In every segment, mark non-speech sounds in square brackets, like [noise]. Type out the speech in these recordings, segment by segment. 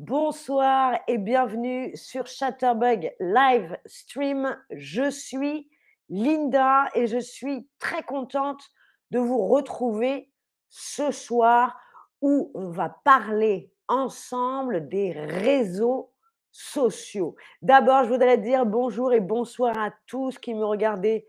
Bonsoir et bienvenue sur Chatterbug Live Stream. Je suis Linda et je suis très contente de vous retrouver ce soir où on va parler ensemble des réseaux sociaux. D'abord, je voudrais dire bonjour et bonsoir à tous qui me regardaient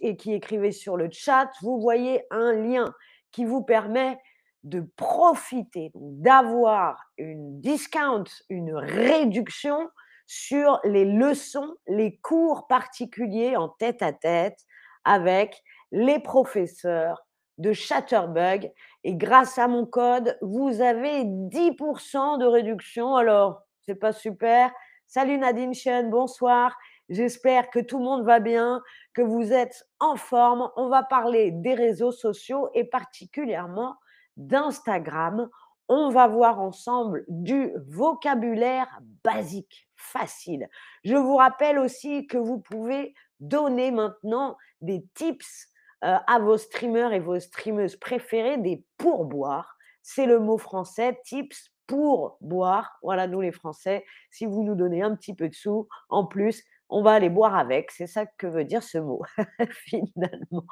et qui écrivaient sur le chat. Vous voyez un lien qui vous permet de profiter, d'avoir une discount, une réduction sur les leçons, les cours particuliers en tête à tête avec les professeurs de Chatterbug. Et grâce à mon code, vous avez 10% de réduction. Alors, c'est pas super. Salut Nadine Chen, bonsoir. J'espère que tout le monde va bien, que vous êtes en forme. On va parler des réseaux sociaux et particulièrement d'Instagram. On va voir ensemble du vocabulaire basique, facile. Je vous rappelle aussi que vous pouvez donner maintenant des tips euh, à vos streamers et vos streameuses préférées, des pourboires. C'est le mot français, tips pour boire. Voilà, nous les Français, si vous nous donnez un petit peu de sous, en plus, on va aller boire avec. C'est ça que veut dire ce mot, [laughs] finalement.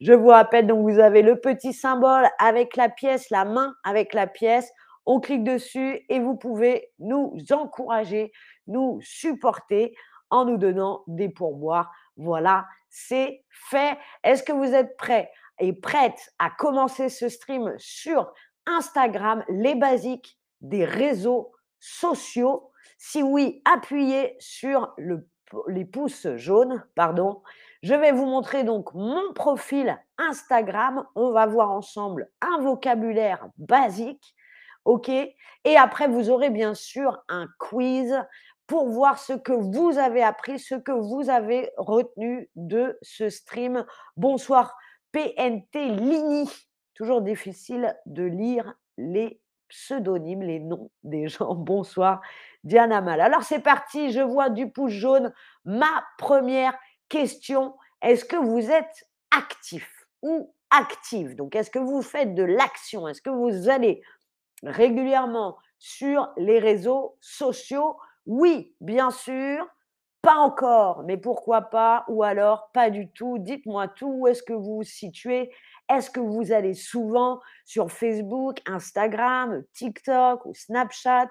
Je vous rappelle, donc vous avez le petit symbole avec la pièce, la main avec la pièce. On clique dessus et vous pouvez nous encourager, nous supporter en nous donnant des pourboires. Voilà, c'est fait. Est-ce que vous êtes prêts et prêtes à commencer ce stream sur Instagram, les basiques des réseaux sociaux? Si oui, appuyez sur le les pouces jaunes, pardon. Je vais vous montrer donc mon profil Instagram. On va voir ensemble un vocabulaire basique. OK? Et après, vous aurez bien sûr un quiz pour voir ce que vous avez appris, ce que vous avez retenu de ce stream. Bonsoir PNT Lini. Toujours difficile de lire les pseudonymes, les noms des gens. Bonsoir Diana Mal. Alors c'est parti, je vois du pouce jaune. Ma première question, est-ce que vous êtes actif ou active? Donc est-ce que vous faites de l'action? Est-ce que vous allez régulièrement sur les réseaux sociaux? Oui, bien sûr. Pas encore, mais pourquoi pas? Ou alors pas du tout Dites-moi tout. Où est-ce que vous vous situez? Est-ce que vous allez souvent sur Facebook, Instagram, TikTok ou Snapchat?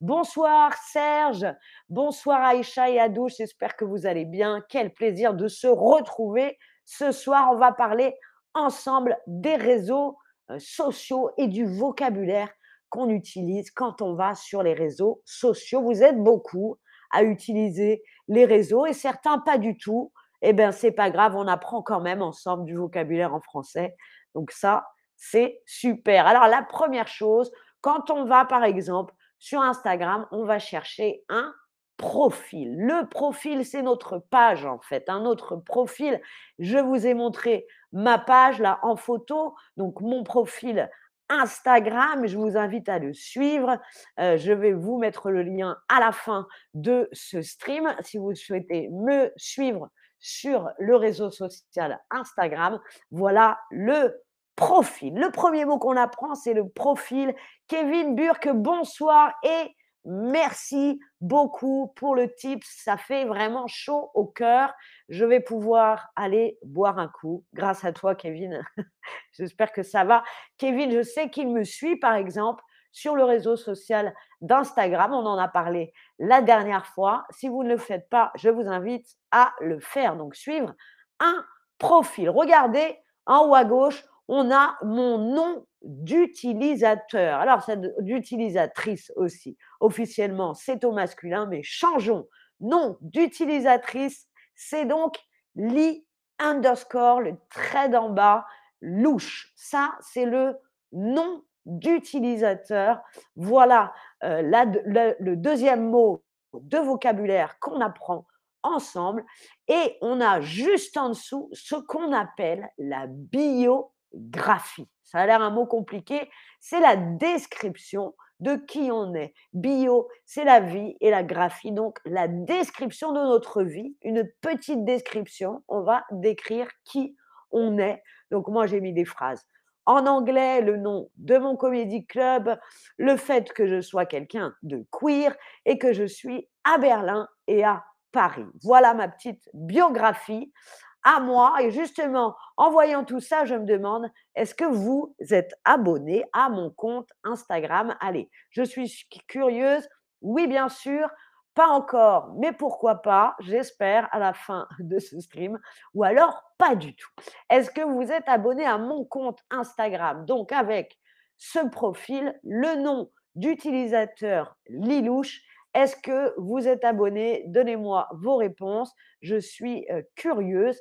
Bonsoir Serge, bonsoir Aïcha et Adouche, j'espère que vous allez bien. Quel plaisir de se retrouver. Ce soir, on va parler ensemble des réseaux euh, sociaux et du vocabulaire qu'on utilise quand on va sur les réseaux sociaux. Vous êtes beaucoup à utiliser les réseaux et certains pas du tout. Eh bien, c'est pas grave, on apprend quand même ensemble du vocabulaire en français. Donc ça, c'est super. Alors la première chose, quand on va par exemple sur Instagram, on va chercher un profil. Le profil, c'est notre page en fait, un autre profil. Je vous ai montré ma page là en photo, donc mon profil Instagram. Je vous invite à le suivre. Euh, je vais vous mettre le lien à la fin de ce stream si vous souhaitez me suivre sur le réseau social Instagram. Voilà le profil. Le premier mot qu'on apprend, c'est le profil. Kevin Burke, bonsoir et merci beaucoup pour le tip. Ça fait vraiment chaud au cœur. Je vais pouvoir aller boire un coup grâce à toi, Kevin. [laughs] J'espère que ça va. Kevin, je sais qu'il me suit, par exemple, sur le réseau social d'Instagram. On en a parlé la dernière fois. Si vous ne le faites pas, je vous invite à le faire. Donc, suivre un profil. Regardez en haut à gauche, on a mon nom d'utilisateur. Alors, d'utilisatrice aussi. Officiellement, c'est au masculin, mais changeons. Nom d'utilisatrice, c'est donc li underscore, le trait d'en bas, louche. Ça, c'est le nom d'utilisateur. Voilà euh, le deuxième mot de vocabulaire qu'on apprend ensemble. Et on a juste en dessous ce qu'on appelle la bio graphie. Ça a l'air un mot compliqué. C'est la description de qui on est. Bio, c'est la vie et la graphie, donc la description de notre vie, une petite description. On va décrire qui on est. Donc moi, j'ai mis des phrases. en anglais le nom de mon comédie club, le fait que je sois quelqu'un de queer et que je suis à Berlin et à Paris. Voilà ma petite biographie à moi. Et justement, en voyant tout ça, je me demande, est-ce que vous êtes abonné à mon compte Instagram? Allez, je suis curieuse. Oui, bien sûr. Pas encore, mais pourquoi pas, j'espère, à la fin [laughs] de ce stream, ou alors pas du tout. Est-ce que vous êtes abonné à mon compte Instagram? Donc avec ce profil, le nom d'utilisateur Lilouche. Est-ce que vous êtes abonné? Donnez-moi vos réponses. Je suis curieuse.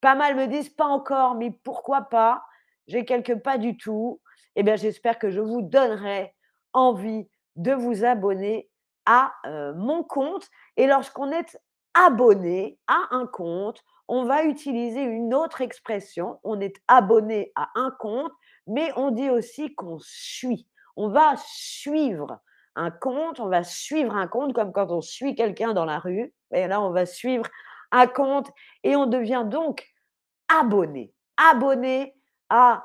Pas mal me disent pas encore, mais pourquoi pas? J'ai quelques pas du tout. Eh bien, j'espère que je vous donnerai envie de vous abonner à mon compte. Et lorsqu'on est abonné à un compte, on va utiliser une autre expression. On est abonné à un compte, mais on dit aussi qu'on suit. On va suivre compte, on va suivre un compte comme quand on suit quelqu'un dans la rue. Et là, on va suivre un compte et on devient donc abonné. Abonné à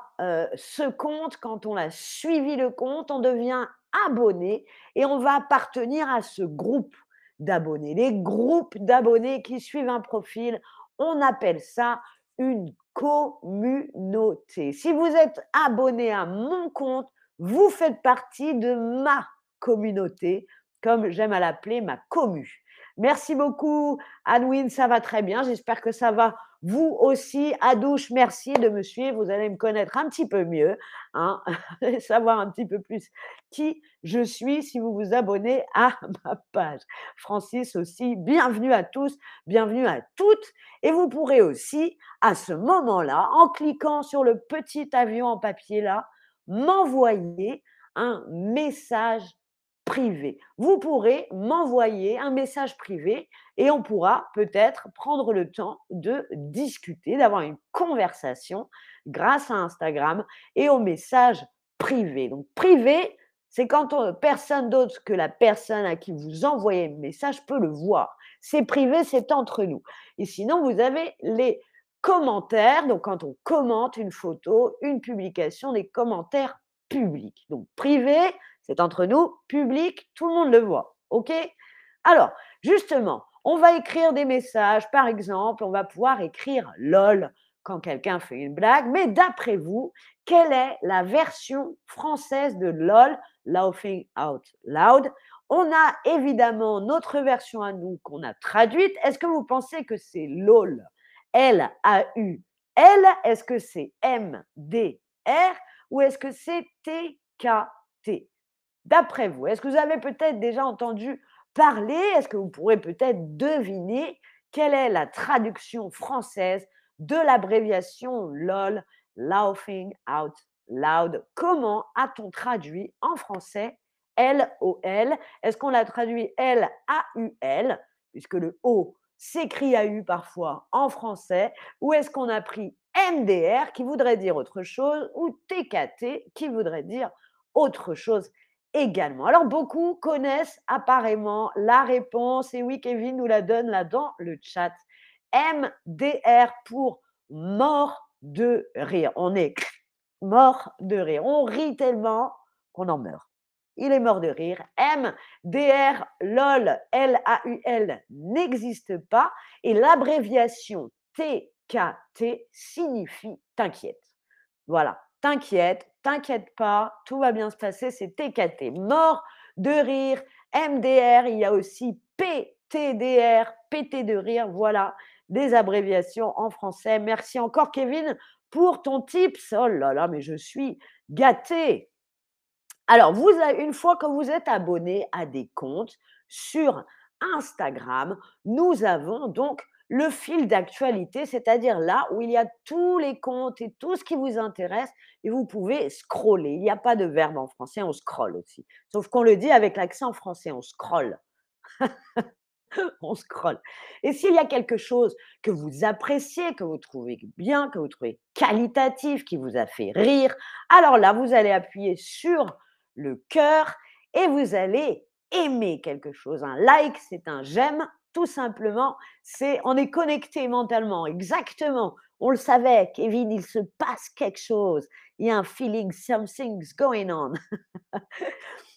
ce compte, quand on a suivi le compte, on devient abonné et on va appartenir à ce groupe d'abonnés. Les groupes d'abonnés qui suivent un profil, on appelle ça une communauté. Si vous êtes abonné à mon compte, vous faites partie de ma communauté, comme j'aime à l'appeler, ma commu. Merci beaucoup, Anouine, ça va très bien. J'espère que ça va vous aussi, Adouche, merci de me suivre. Vous allez me connaître un petit peu mieux, hein, [laughs] savoir un petit peu plus qui je suis si vous vous abonnez à [laughs] ma page. Francis aussi, bienvenue à tous, bienvenue à toutes. Et vous pourrez aussi, à ce moment-là, en cliquant sur le petit avion en papier là, m'envoyer un message privé. Vous pourrez m'envoyer un message privé et on pourra peut-être prendre le temps de discuter, d'avoir une conversation grâce à Instagram et au message privé. Donc privé, c'est quand personne d'autre que la personne à qui vous envoyez le message peut le voir. C'est privé, c'est entre nous. Et sinon, vous avez les commentaires. Donc quand on commente une photo, une publication, des commentaires publics. Donc privé, c'est entre nous, public, tout le monde le voit. OK? Alors, justement, on va écrire des messages. Par exemple, on va pouvoir écrire LOL quand quelqu'un fait une blague. Mais d'après vous, quelle est la version française de LOL, Laughing Out Loud On a évidemment notre version à nous qu'on a traduite. Est-ce que vous pensez que c'est LOL L-A-U-L Est-ce que c'est M-D-R ou est-ce que c'est T-K-T D'après vous, est-ce que vous avez peut-être déjà entendu parler Est-ce que vous pourrez peut-être deviner quelle est la traduction française de l'abréviation LOL, Laughing Out Loud? Comment a-t-on traduit en français L-O-L Est-ce qu'on l'a traduit L-A-U-L, puisque le O s'écrit A-U parfois en français, ou est-ce qu'on a pris MDR qui voudrait dire autre chose, ou TKT qui voudrait dire autre chose? Alors, beaucoup connaissent apparemment la réponse, et oui, Kevin nous la donne là dans le chat. MDR pour mort de rire. On est [clears throat] mort de rire. On rit tellement qu'on en meurt. Il est mort de rire. MDR, LOL, L-A-U-L n'existe pas. Et l'abréviation TKT signifie t'inquiète. Voilà, t'inquiète, t'inquiète pas, tout va bien se passer, c'est TKT. Mort de rire, MDR, il y a aussi PTDR, PT de rire, voilà, des abréviations en français. Merci encore Kevin pour ton tips. Oh là là, mais je suis gâtée. Alors, vous, une fois que vous êtes abonné à des comptes sur Instagram, nous avons donc le fil d'actualité, c'est-à-dire là où il y a tous les comptes et tout ce qui vous intéresse et vous pouvez scroller. Il n'y a pas de verbe en français, on scrolle aussi. Sauf qu'on le dit avec l'accent français, on scrolle. [laughs] on scrolle. Et s'il y a quelque chose que vous appréciez, que vous trouvez bien, que vous trouvez qualitatif, qui vous a fait rire, alors là, vous allez appuyer sur le cœur et vous allez aimer quelque chose. Un like, c'est un j'aime tout simplement, c'est on est connecté mentalement, exactement. On le savait, Kevin, il se passe quelque chose. il y a un feeling, something's going on. [laughs]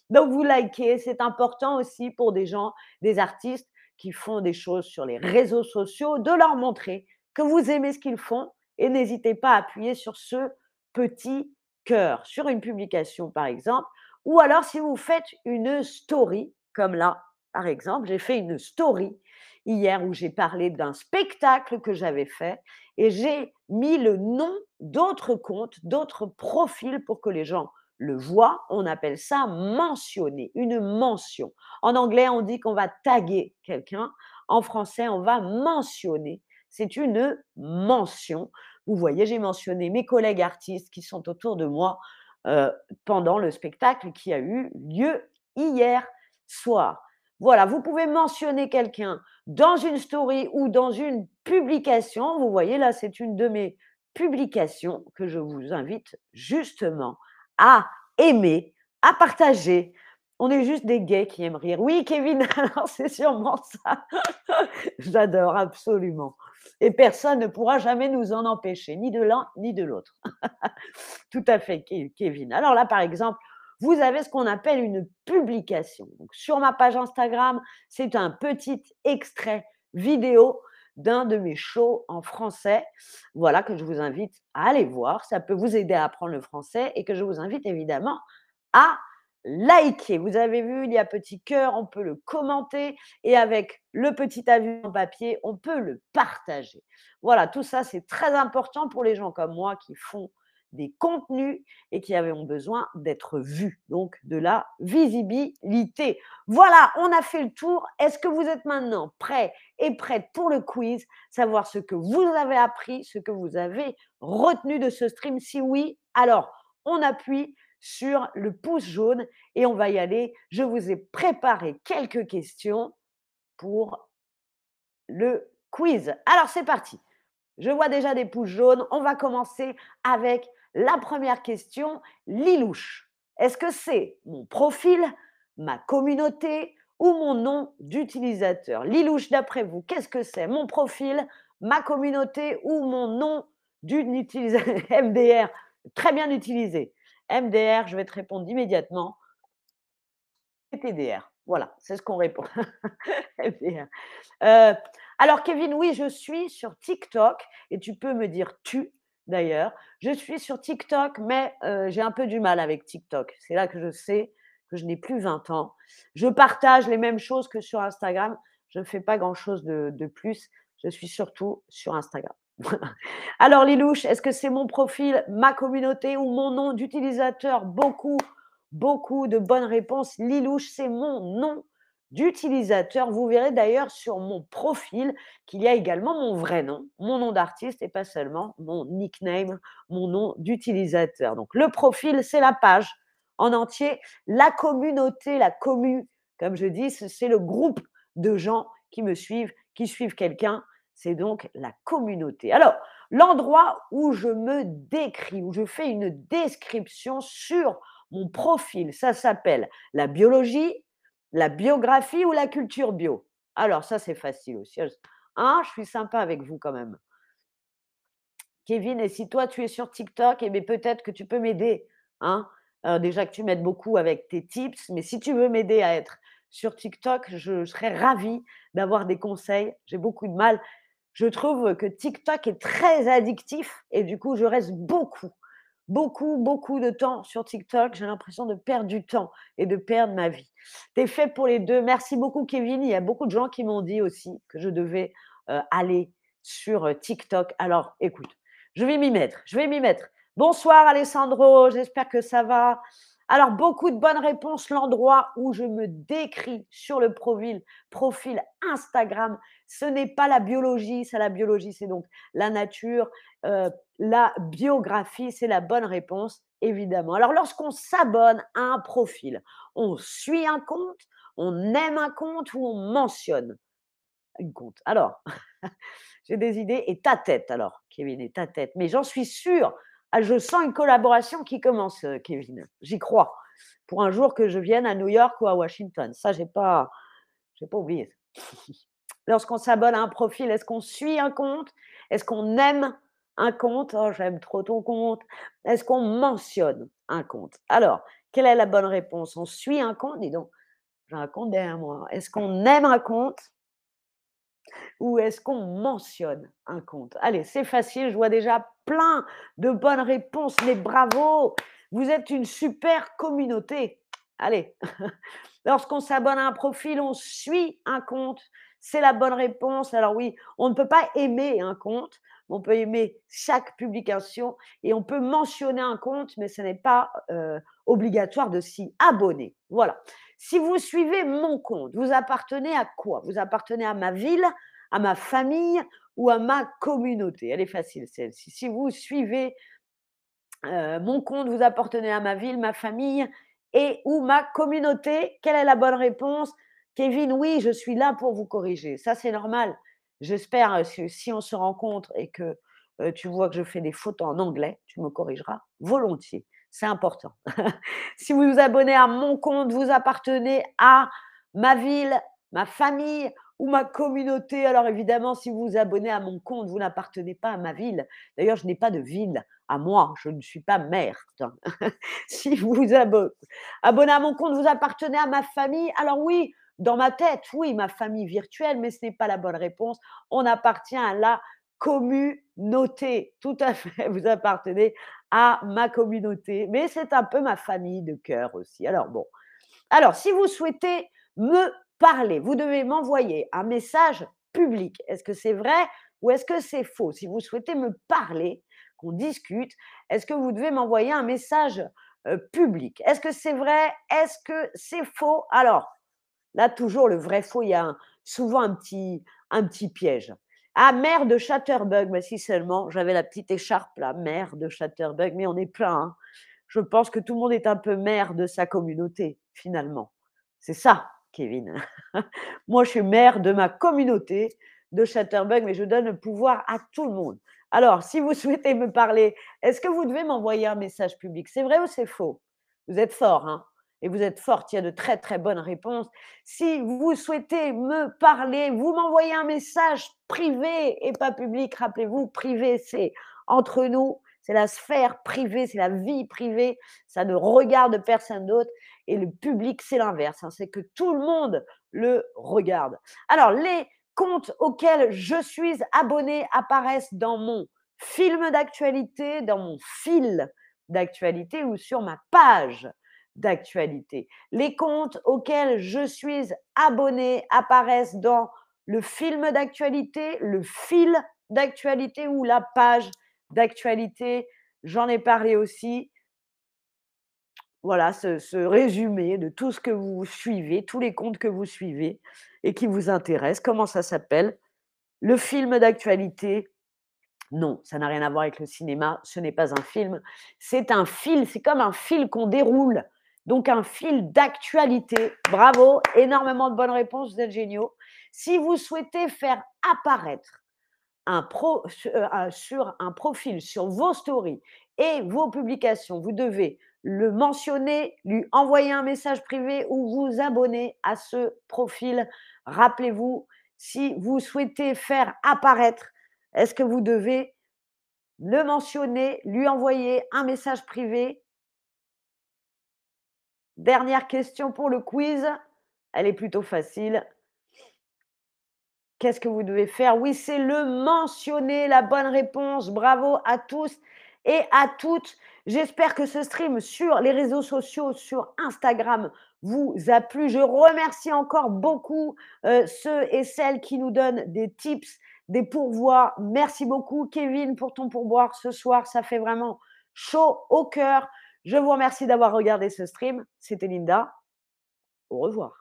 Donc, vous likez, c'est important aussi pour des gens, des artistes qui font des choses sur les réseaux sociaux, de leur montrer que vous aimez ce qu'ils font et n'hésitez pas à appuyer sur ce petit cœur sur une publication, par exemple. Ou alors, si vous faites une story, comme là, par exemple, j'ai fait une story hier où j'ai parlé d'un spectacle que j'avais fait et j'ai mis le nom d'autres comptes, d'autres profils pour que les gens le voient. On appelle ça mentionner, une mention. En anglais, on dit qu'on va taguer quelqu'un. En français, on va mentionner. C'est une mention. Vous voyez, j'ai mentionné mes collègues artistes qui sont autour de moi euh, pendant le spectacle qui a eu lieu hier soir. Voilà, vous pouvez mentionner quelqu'un dans une story ou dans une publication. Vous voyez, là, c'est une de mes publications que je vous invite justement à aimer, à partager. On est juste des gays qui aiment rire. Oui, Kevin, [laughs] c'est sûrement ça. [laughs] J'adore absolument. Et personne ne pourra jamais nous en empêcher, ni de l'un ni de l'autre. [laughs] Tout à fait, Kevin. Alors là, par exemple, vous avez ce qu'on appelle une publication. Sur ma page Instagram, c'est un petit extrait vidéo d'un de mes shows en français. Voilà, que je vous invite à aller voir. Ça peut vous aider à apprendre le français et que je vous invite évidemment à liker. Vous avez vu, il y a petit cœur, on peut le commenter et avec le petit avis en papier, on peut le partager. Voilà, tout ça, c'est très important pour les gens comme moi qui font des contenus et qui avaient besoin d'être vus, donc de la visibilité. Voilà, on a fait le tour. Est-ce que vous êtes maintenant prêts et prêtes pour le quiz, savoir ce que vous avez appris, ce que vous avez retenu de ce stream? Si oui, alors on appuie sur le pouce jaune et on va y aller. Je vous ai préparé quelques questions pour le quiz. Alors c'est parti. Je vois déjà des pouces jaunes. On va commencer avec la première question, Lilouche. Est-ce que c'est mon profil, ma communauté ou mon nom d'utilisateur? Lilouche, d'après vous, qu'est-ce que c'est? Mon profil, ma communauté ou mon nom d'utilisateur [laughs] MDR Très bien utilisé. MDR, je vais te répondre immédiatement. TDR. Voilà, c'est ce qu'on répond. [laughs] Euh, alors, Kevin, oui, je suis sur TikTok et tu peux me dire tu d'ailleurs. Je suis sur TikTok, mais j'ai un peu du mal avec TikTok. C'est là que je sais que je n'ai plus 20 ans. Je partage les mêmes choses que sur Instagram. Je ne fais pas grand-chose de, de, plus. Je suis surtout sur Instagram. [laughs] Alors, Lilouche, est-ce que c'est mon profil, ma communauté ou mon nom d'utilisateur? Beaucoup, beaucoup de bonnes réponses. Lilouche, c'est mon nom d'utilisateur. Vous verrez d'ailleurs sur mon profil qu'il y a également mon vrai nom, mon nom d'artiste et pas seulement mon nickname, mon nom d'utilisateur. Donc le profil, c'est la page en entier. La communauté, la commu, comme je dis, c'est le groupe de gens qui me suivent, qui suivent quelqu'un. C'est donc la communauté. Alors, l'endroit où je me décris, où je fais une description sur mon profil, ça s'appelle la biologie, la biographie ou la culture bio? Alors, ça, c'est facile aussi. Hein, je suis sympa avec vous quand même. Kevin, et si toi, tu es sur TikTok, eh peut-être que tu peux m'aider. Hein? Déjà que tu m'aides beaucoup avec tes tips, mais si tu veux m'aider à être sur TikTok, je, je serais ravie d'avoir des conseils. J'ai beaucoup de mal. Je trouve que TikTok est très addictif et du coup, je reste beaucoup beaucoup, beaucoup de temps sur TikTok. J'ai l'impression de perdre du temps et de perdre ma vie. T'es fait pour les deux. Merci beaucoup, Kevin. Il y a beaucoup de gens qui m'ont dit aussi que je devais euh, aller sur euh, TikTok. Alors, écoute, je vais m'y mettre. Je vais m'y mettre. Bonsoir, Alessandro. J'espère que ça va. Alors, beaucoup de bonnes réponses. L'endroit où je me décris sur le profil, Instagram, ce n'est pas la biologie. C'est la biologie, c'est donc la nature. Euh, la biographie, c'est la bonne réponse, évidemment. Alors, lorsqu'on s'abonne à un profil, on suit un compte, on aime un compte ou on mentionne un compte? Alors, [laughs] j'ai des idées. Et ta tête, alors, Kevin, et ta tête. Mais j'en suis sûre ah, je sens une collaboration qui commence, euh, Kevin. J'y crois. Pour un jour que je vienne à New York ou à Washington. Ça, je n'ai pas, pas oublié. [laughs] Lorsqu'on s'abonne à un profil, est-ce qu'on suit un compte? Est-ce qu'on aime un compte? Oh, j'aime trop ton compte. Est-ce qu'on mentionne un compte? Alors, quelle est la bonne réponse? On suit un compte? Dis donc, j'ai un compte derrière moi. Est-ce qu'on aime un compte? Ou est-ce qu'on mentionne un compte? Allez, c'est facile, je vois déjà plein de bonnes réponses, mais bravo Vous êtes une super communauté. Allez, [laughs] lorsqu'on s'abonne à un profil, on suit un compte. C'est la bonne réponse. Alors oui, on ne peut pas aimer un compte, on peut aimer chaque publication et on peut mentionner un compte, mais ce n'est pas euh, obligatoire de s'y abonner. Voilà. Si vous suivez mon compte, vous appartenez à quoi? Vous appartenez à ma ville, à ma famille ou à ma communauté? Elle est facile celle-ci. Si vous suivez euh, mon compte, vous appartenez à ma ville, ma famille et ou ma communauté. Quelle est la bonne réponse? Kevin, oui, je suis là pour vous corriger. Ça, c'est normal. J'espère, euh, si, on se rencontre et que euh, tu vois que je fais des fautes en anglais, tu me corrigeras volontiers. C'est important. [laughs] si vous vous abonnez à mon compte, vous appartenez à ma ville, ma famille ou ma communauté. Alors évidemment, si vous vous abonnez à mon compte, vous n'appartenez pas à ma ville. D'ailleurs, je n'ai pas de ville à moi, je ne suis pas mère. [laughs] si vous vous abonnez à mon compte, vous appartenez à ma famille. Alors oui, dans ma tête, oui, ma famille virtuelle, mais ce n'est pas la bonne réponse. On appartient à la communauté. Tout à fait, vous appartenez à ma communauté, mais c'est un peu ma famille de cœur aussi. Alors bon, alors si vous souhaitez me parler, vous devez m'envoyer un message public. Est-ce que c'est vrai ou est-ce que c'est faux? Si vous souhaitez me parler, qu'on discute, est-ce que vous devez m'envoyer un message euh, public? Est-ce que c'est vrai? Est-ce que c'est faux? Alors, là, toujours le vrai faux, il y a souvent un petit, un petit piège. Ah, mère de Chatterbug, mais si seulement j'avais la petite écharpe là, mère de Chatterbug, mais on est plein. Hein. Je pense que tout le monde est un peu mère de sa communauté, finalement. C'est ça, Kevin. [laughs] Moi, je suis mère de ma communauté de Chatterbug, mais je donne le pouvoir à tout le monde. Alors, si vous [laughs] souhaitez me parler, est-ce que vous devez m'envoyer un message public? C'est vrai ou c'est faux? Vous êtes fort, hein? Et vous êtes forte, il y a de très très bonnes réponses. Si vous souhaitez me parler, vous m'envoyez un message privé et pas public. Rappelez-vous, privé, c'est entre nous, c'est la sphère privée, c'est la vie privée, ça ne regarde personne d'autre. Et le public, c'est l'inverse, hein. c'est que tout le monde le regarde. Alors, les comptes auxquels je suis abonné apparaissent dans mon film d'actualité, dans mon fil d'actualité ou sur ma page d'actualité. Les comptes auxquels je suis abonné apparaissent dans le film d'actualité, le fil d'actualité ou la page d'actualité. J'en ai parlé aussi. Voilà, ce, résumé de tout ce que vous suivez, tous les comptes que vous suivez et qui vous intéressent. Comment ça s'appelle? Le film d'actualité? Non, ça n'a rien à voir avec le cinéma. Ce n'est pas un film. C'est un fil. C'est comme un fil qu'on déroule donc un fil d'actualité. Bravo, énormément de bonnes réponses, vous êtes géniaux. Si vous souhaitez faire apparaître un euh, sur un profil, sur vos stories et vos publications, vous devez le mentionner, lui envoyer un message privé ou vous abonner à ce profil. Rappelez-vous, si vous souhaitez faire apparaître, est-ce que vous devez le mentionner, lui envoyer un message privé Dernière question pour le quiz. Elle est plutôt facile. Qu'est-ce que vous devez faire? Oui, c'est le mentionner, la bonne réponse. Bravo à tous et à toutes. J'espère que ce stream sur les réseaux sociaux, sur Instagram, vous a plu. Je remercie encore beaucoup euh, ceux et celles qui nous donnent des tips, des pourvoirs. Merci beaucoup, Kevin, pour ton pourboire ce soir. Ça fait vraiment chaud au cœur. Je vous remercie d'avoir regardé ce stream. C'était Linda. Au revoir.